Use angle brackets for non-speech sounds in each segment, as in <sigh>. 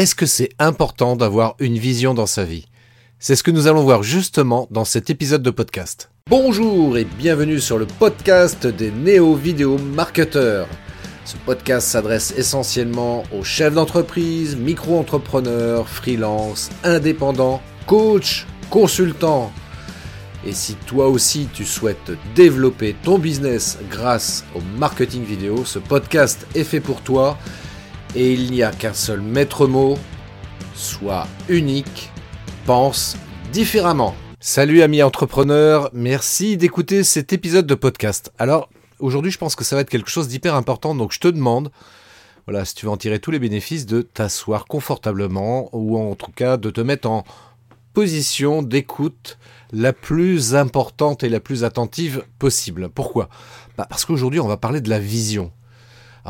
Est-ce que c'est important d'avoir une vision dans sa vie? C'est ce que nous allons voir justement dans cet épisode de podcast. Bonjour et bienvenue sur le podcast des néo-vidéo marketeurs. Ce podcast s'adresse essentiellement aux chefs d'entreprise, micro-entrepreneurs, freelance, indépendants, coachs, consultants. Et si toi aussi tu souhaites développer ton business grâce au marketing vidéo, ce podcast est fait pour toi et il n'y a qu'un seul maître mot, sois unique, pense différemment. Salut amis entrepreneurs, merci d'écouter cet épisode de podcast. Alors aujourd'hui je pense que ça va être quelque chose d'hyper important, donc je te demande, voilà, si tu veux en tirer tous les bénéfices, de t'asseoir confortablement ou en tout cas de te mettre en position d'écoute la plus importante et la plus attentive possible. Pourquoi? Bah Parce qu'aujourd'hui on va parler de la vision.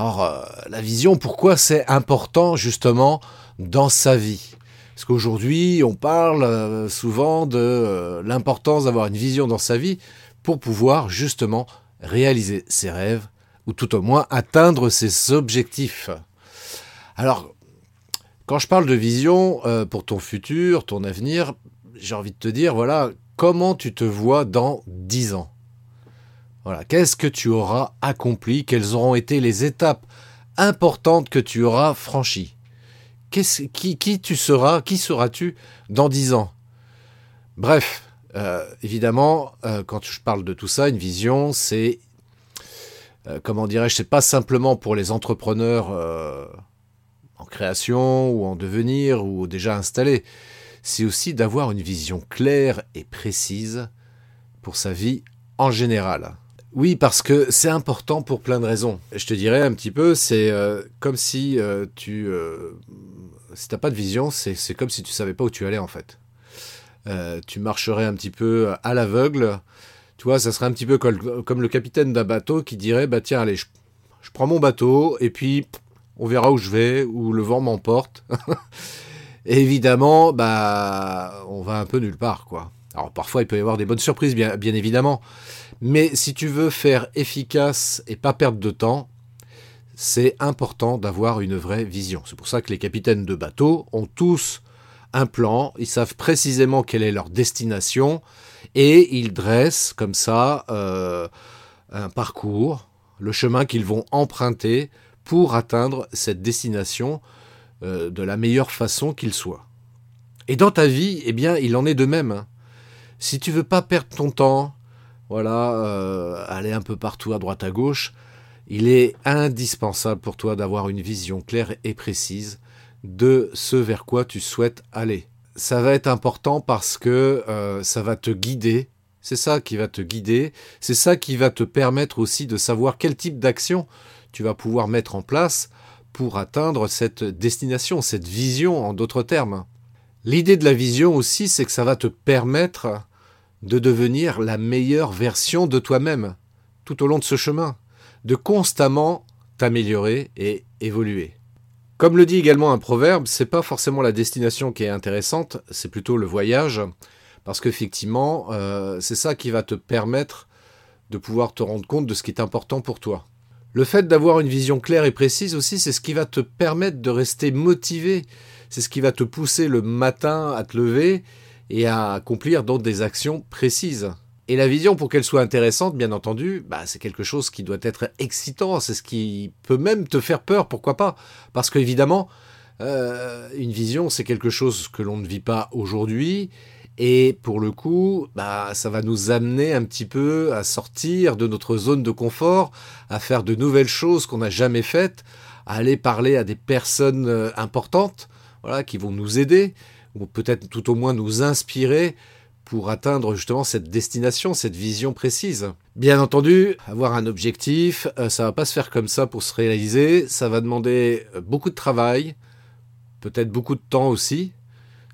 Alors, euh, la vision, pourquoi c'est important justement dans sa vie? Parce qu'aujourd'hui, on parle euh, souvent de euh, l'importance d'avoir une vision dans sa vie pour pouvoir justement réaliser ses rêves ou tout au moins atteindre ses objectifs. Alors, quand je parle de vision pour ton futur, ton avenir, j'ai envie de te dire, voilà, comment tu te vois dans 10 ans? Voilà, qu'est-ce que tu auras accompli? Quelles auront été les étapes importantes que tu auras franchies? Qui, tu seras Qui seras-tu dans dix ans? Bref, euh, évidemment, euh, quand je parle de tout ça, une vision, c'est euh, comment dirais-je, c'est pas simplement pour les entrepreneurs en création ou en devenir ou déjà installés. C'est aussi d'avoir une vision claire et précise pour sa vie en général. Oui, parce que c'est important pour plein de raisons. Je te dirais un petit peu, c'est euh, comme si euh, tu... Euh, si t'as pas de vision, c'est comme si tu savais pas où tu allais en fait. tu marcherais un petit peu à l'aveugle. Tu vois, ça serait un petit peu comme, le capitaine d'un bateau qui dirait, bah tiens, allez, je, je, prends mon bateau et puis on verra où je vais, où le vent m'emporte. <laughs> évidemment, bah, on va un peu nulle part, quoi. Alors parfois, il peut y avoir des bonnes surprises, bien, bien évidemment. Mais si tu veux faire efficace et pas perdre de temps, c'est important d'avoir une vraie vision. C'est pour ça que les capitaines de bateaux ont tous un plan, ils savent précisément quelle est leur destination et ils dressent comme ça euh, un parcours, le chemin qu'ils vont emprunter pour atteindre cette destination euh, de la meilleure façon qu'il soit. Et dans ta vie, eh bien, il en est de même. Hein. Si tu veux pas perdre ton temps, voilà, euh, aller un peu partout à droite à gauche, il est indispensable pour toi d'avoir une vision claire et précise de ce vers quoi tu souhaites aller. Ça va être important parce que euh, ça va te guider, c'est ça qui va te guider, c'est ça qui va te permettre aussi de savoir quel type d'action tu vas pouvoir mettre en place pour atteindre cette destination, cette vision en d'autres termes. L'idée de la vision aussi, c'est que ça va te permettre de devenir la meilleure version de toi-même tout au long de ce chemin, de constamment t'améliorer et évoluer. Comme le dit également un proverbe, c'est pas forcément la destination qui est intéressante, c'est plutôt le voyage, parce qu'effectivement, euh, c'est ça qui va te permettre de pouvoir te rendre compte de ce qui est important pour toi. Le fait d'avoir une vision claire et précise aussi, c'est ce qui va te permettre de rester motivé, c'est ce qui va te pousser le matin à te lever et à accomplir donc des actions précises. Et la vision, pour qu'elle soit intéressante, bien entendu, bah, c'est quelque chose qui doit être excitant, c'est ce qui peut même te faire peur, pourquoi pas? Parce qu'évidemment, euh, une vision, c'est quelque chose que l'on ne vit pas aujourd'hui, et pour le coup, bah, ça va nous amener un petit peu à sortir de notre zone de confort, à faire de nouvelles choses qu'on n'a jamais faites, à aller parler à des personnes euh, importantes, voilà, qui vont nous aider ou peut-être tout au moins nous inspirer pour atteindre justement cette destination, cette vision précise. Bien entendu, avoir un objectif, euh, ça va pas se faire comme ça pour se réaliser, ça va demander euh, beaucoup de travail, peut-être beaucoup de temps aussi,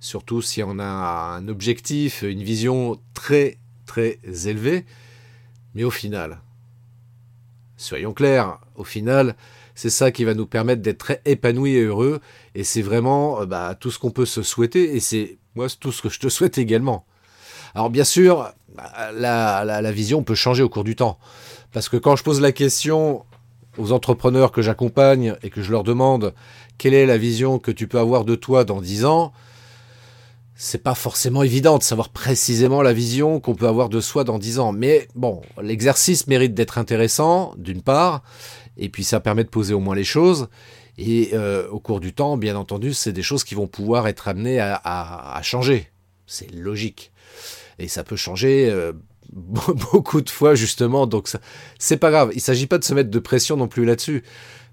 surtout si on a un objectif, une vision très très élevée, mais au final, soyons clairs, au final, c'est ça qui va nous permettre d'être très épanouis et heureux. Et c'est vraiment euh, bah, tout ce qu'on peut se souhaiter. Et c'est moi tout ce que je te souhaite également. Alors bien sûr, bah, la, vision peut changer au cours du temps. Parce que quand je pose la question aux entrepreneurs que j'accompagne et que je leur demande quelle est la vision que tu peux avoir de toi dans 10 ans, c'est pas forcément évident de savoir précisément la vision qu'on peut avoir de soi dans 10 ans. Mais bon, l'exercice mérite d'être intéressant, d'une part, et puis ça permet de poser au moins les choses. Et euh, au cours du temps, bien entendu, c'est des choses qui vont pouvoir être amenées à, changer. C'est logique. Et ça peut changer euh, <laughs> beaucoup de fois, justement. Donc, c'est pas grave. Il s'agit pas de se mettre de pression non plus là-dessus.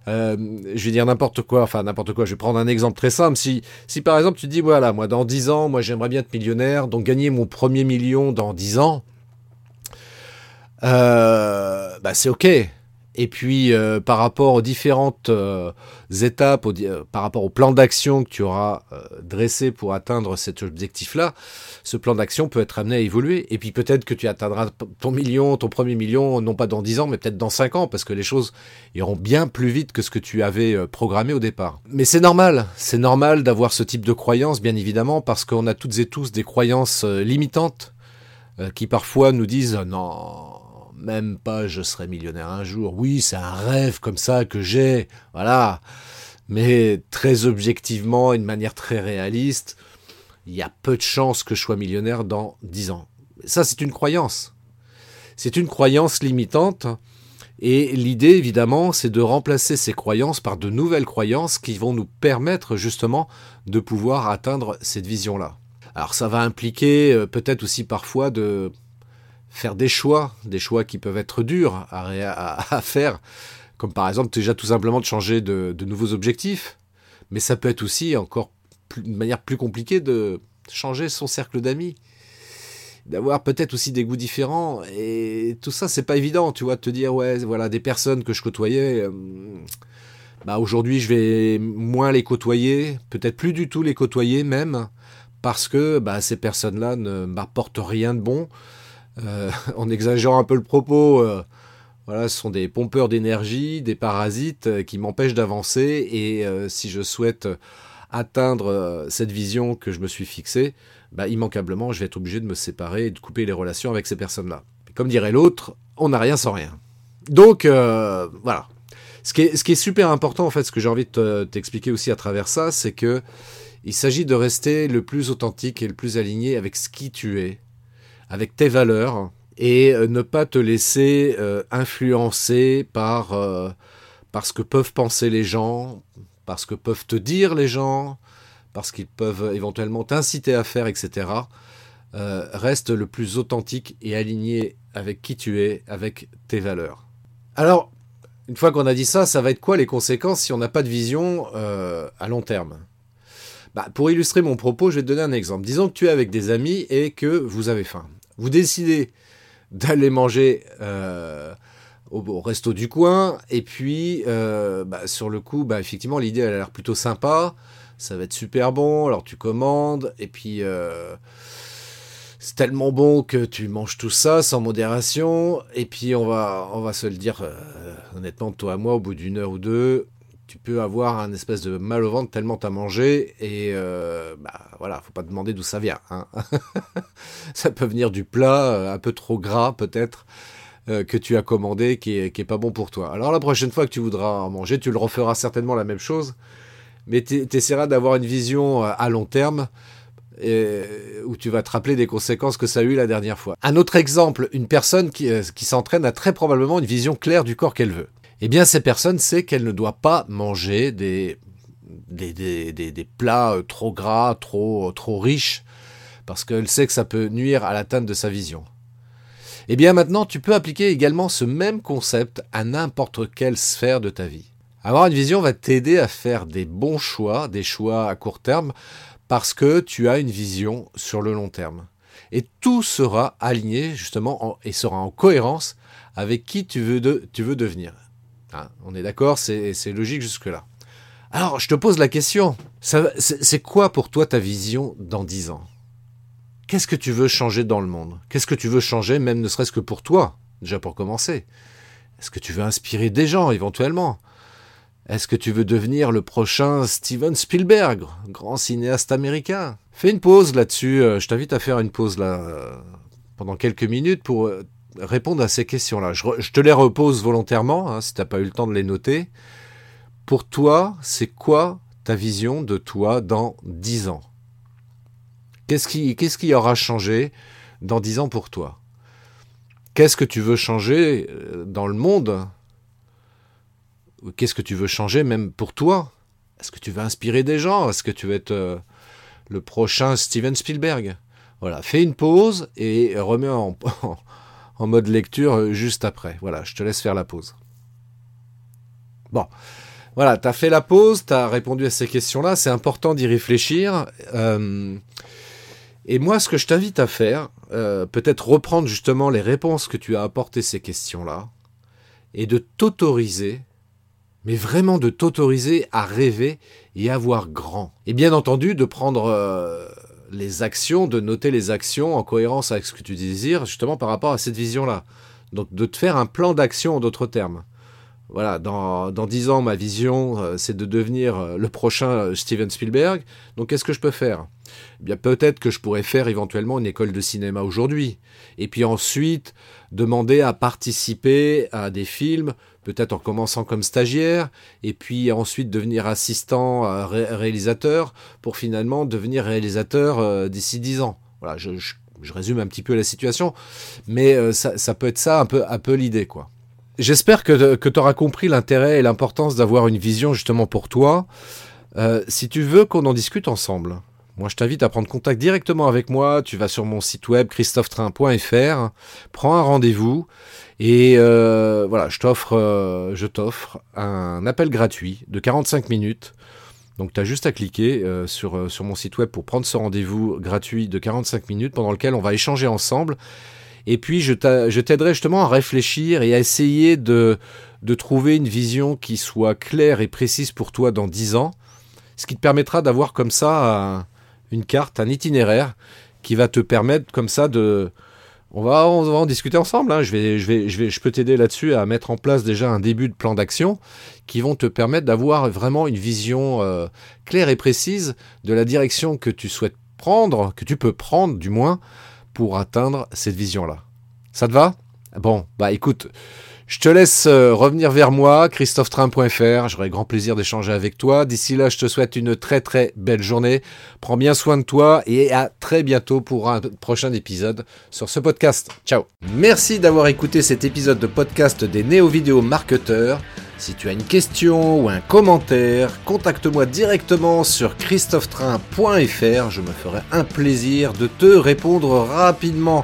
Euh, je vais dire n'importe quoi, enfin n'importe quoi, je vais prendre un exemple très simple. Si, si par exemple tu dis, voilà, moi dans 10 ans, moi j'aimerais bien être millionnaire, donc gagner mon premier million dans 10 ans, bah c'est ok. Et puis euh, par rapport aux différentes euh, étapes, euh, par rapport au plan d'action que tu auras dressé pour atteindre cet objectif-là, ce plan d'action peut être amené à évoluer. Et puis peut-être que tu atteindras ton million, ton premier million, non pas dans 10 ans, mais peut-être dans 5 ans, parce que les choses iront bien plus vite que ce que tu avais programmé au départ. Mais c'est normal, c'est normal d'avoir ce type de croyances, bien évidemment, parce qu'on a toutes et tous des croyances limitantes qui parfois nous disent non même pas je serai millionnaire un jour. Oui, c'est un rêve comme ça que j'ai, voilà. Mais très objectivement, une manière très réaliste, il y a peu de chances que je sois millionnaire dans dix ans. Ça, c'est une croyance. C'est une croyance limitante. Et l'idée, évidemment, c'est de remplacer ces croyances par de nouvelles croyances qui vont nous permettre justement de pouvoir atteindre cette vision-là. Alors ça va impliquer euh, peut-être aussi parfois de faire des choix, des choix qui peuvent être durs à, faire, comme par exemple déjà tout simplement de changer de, nouveaux objectifs, mais ça peut être aussi encore une manière plus compliquée de changer son cercle d'amis, d'avoir peut-être aussi des goûts différents, et tout ça c'est pas évident, tu vois, de te dire ouais voilà des personnes que je côtoyais. Euh, bah aujourd'hui je vais moins les côtoyer, peut-être plus du tout les côtoyer même, parce que bah, ces personnes-là ne m'apportent rien de bon, euh, <laughs> en exagérant un peu le propos, euh, voilà, ce sont des pompeurs d'énergie, des parasites euh, qui m'empêchent d'avancer. Et si je souhaite atteindre cette vision que je me suis fixée, bah, immanquablement, je vais être obligé de me séparer et de couper les relations avec ces personnes-là. Comme dirait l'autre, on n'a rien sans rien. Donc, voilà. Ce qui, est, super important, en fait, ce que j'ai envie de t'expliquer aussi à travers ça, c'est que il s'agit de rester le plus authentique et le plus aligné avec ce qui tu es, avec tes valeurs et euh, ne pas te laisser euh, influencer par, euh, par ce que peuvent penser les gens, par ce que peuvent te dire les gens, parce qu'ils peuvent éventuellement t'inciter à faire, etc. reste le plus authentique et aligné avec qui tu es, avec tes valeurs. Alors, une fois qu'on a dit ça, ça va être quoi les conséquences si on n'a pas de vision à long terme? Bah, Pour illustrer mon propos, je vais te donner un exemple. Disons que tu es avec des amis et que vous avez faim. Vous décidez d'aller manger euh, au, resto du coin, et puis euh, bah, sur le coup, bah, effectivement, l'idée elle a l'air plutôt sympa, ça va être super bon, alors tu commandes, et puis euh, c'est tellement bon que tu manges tout ça sans modération, et puis on va, on va se le dire honnêtement, toi à moi, au bout d'une heure ou deux, tu peux avoir un espèce de mal au ventre tellement t'as mangé et euh, bah voilà, faut pas demander d'où ça vient. Hein. <laughs> ça peut venir du plat euh, un peu trop gras peut-être euh, que tu as commandé qui est, pas bon pour toi. Alors la prochaine fois que tu voudras en manger, tu le referas certainement la même chose, mais tu essaieras d'avoir une vision à long terme. où tu vas te rappeler des conséquences que ça a eu la dernière fois. Un autre exemple, une personne qui s'entraîne a très probablement une vision claire du corps qu'elle veut eh bien ces personnes savent qu'elles ne doivent pas manger des, plats euh, trop gras, trop, riches, parce qu'elle sait que ça peut nuire à l'atteinte de sa vision. Eh bien maintenant, tu peux appliquer également ce même concept à n'importe quelle sphère de ta vie. Avoir une vision va t'aider à faire des bons choix, des choix à court terme, parce que tu as une vision sur le long terme. Et tout sera aligné justement et sera en cohérence avec qui tu veux devenir. Ah, on est d'accord, c'est logique jusque-là. Alors, je te pose la question. C'est quoi pour toi ta vision dans 10 ans? Qu'est-ce que tu veux changer dans le monde? Qu'est-ce que tu veux changer, même ne serait-ce que pour toi, déjà pour commencer Est-ce que tu veux inspirer des gens éventuellement? Est-ce que tu veux devenir le prochain Steven Spielberg, grand cinéaste américain? Fais une pause là-dessus. Euh, je t'invite à faire une pause là euh, pendant quelques minutes pour euh, répondre à ces questions-là. Je, te les repose volontairement, hein, si tu n'as pas eu le temps de les noter. Pour toi, c'est quoi ta vision de toi dans 10 ans? Qu'est-ce qui, aura changé dans 10 ans pour toi? Qu'est-ce que tu veux changer euh, dans le monde? Qu'est-ce que tu veux changer même pour toi? Est-ce que tu veux inspirer des gens? Est-ce que tu veux être euh, le prochain Steven Spielberg? Voilà, fais une pause et remets en, <laughs> en mode lecture euh, juste après. Voilà, je te laisse faire la pause. Bon, voilà, tu as fait la pause, tu as répondu à ces questions-là, c'est important d'y réfléchir. et moi, ce que je t'invite à faire, euh, peut-être reprendre justement les réponses que tu as apportées ces questions-là, et de t'autoriser, mais vraiment de t'autoriser à rêver et à voir grand. Et bien entendu, de prendre euh, les actions, de noter les actions en cohérence avec ce que tu désires, justement par rapport à cette vision-là. Donc de te faire un plan d'action en d'autres termes voilà, dans, dans 10 ans, ma vision, euh, c'est de devenir euh, le prochain euh, Steven Spielberg. Donc, qu'est-ce que je peux faire? Eh bien, peut-être que je pourrais faire éventuellement une école de cinéma aujourd'hui. Et puis ensuite, demander à participer à des films, peut-être en commençant comme stagiaire, et puis ensuite devenir assistant réalisateur, pour finalement devenir réalisateur d'ici 10 ans. Voilà, je, résume un petit peu la situation, mais ça, ça, peut être ça un peu, l'idée, quoi. J'espère que, que tu auras compris l'intérêt et l'importance d'avoir une vision justement pour toi. Euh, si tu veux qu'on en discute ensemble, moi je t'invite à prendre contact directement avec moi. Tu vas sur mon site web christophetrain.fr, prends un rendez-vous et euh, voilà, je t'offre, euh, je t'offre un appel gratuit de 45 minutes. Donc tu as juste à cliquer sur, sur mon site web pour prendre ce rendez-vous gratuit de 45 minutes pendant lequel on va échanger ensemble et puis, je t'aiderai justement à réfléchir et à essayer de, de trouver une vision qui soit claire et précise pour toi dans 10 ans, ce qui te permettra d'avoir comme ça une carte, un itinéraire qui va te permettre comme ça de... On va, en discuter ensemble. Hein. Je, vais, je, vais, je, vais, je peux t'aider là-dessus à mettre en place déjà un début de plan d'action qui vont te permettre d'avoir vraiment une vision euh, claire et précise de la direction que tu souhaites prendre, que tu peux prendre du moins, pour atteindre cette vision-là. Ça te va? Bon, bah écoute, je te laisse euh, revenir vers moi, christophetrain.fr. J'aurai grand plaisir d'échanger avec toi. D'ici là, je te souhaite une très très belle journée. Prends bien soin de toi et à très bientôt pour un prochain épisode sur ce podcast. Ciao. Merci d'avoir écouté cet épisode de podcast des néo-vidéo marketeurs. Si tu as une question ou un commentaire, contacte-moi directement sur christophetrain.fr. Je me ferai un plaisir de te répondre rapidement.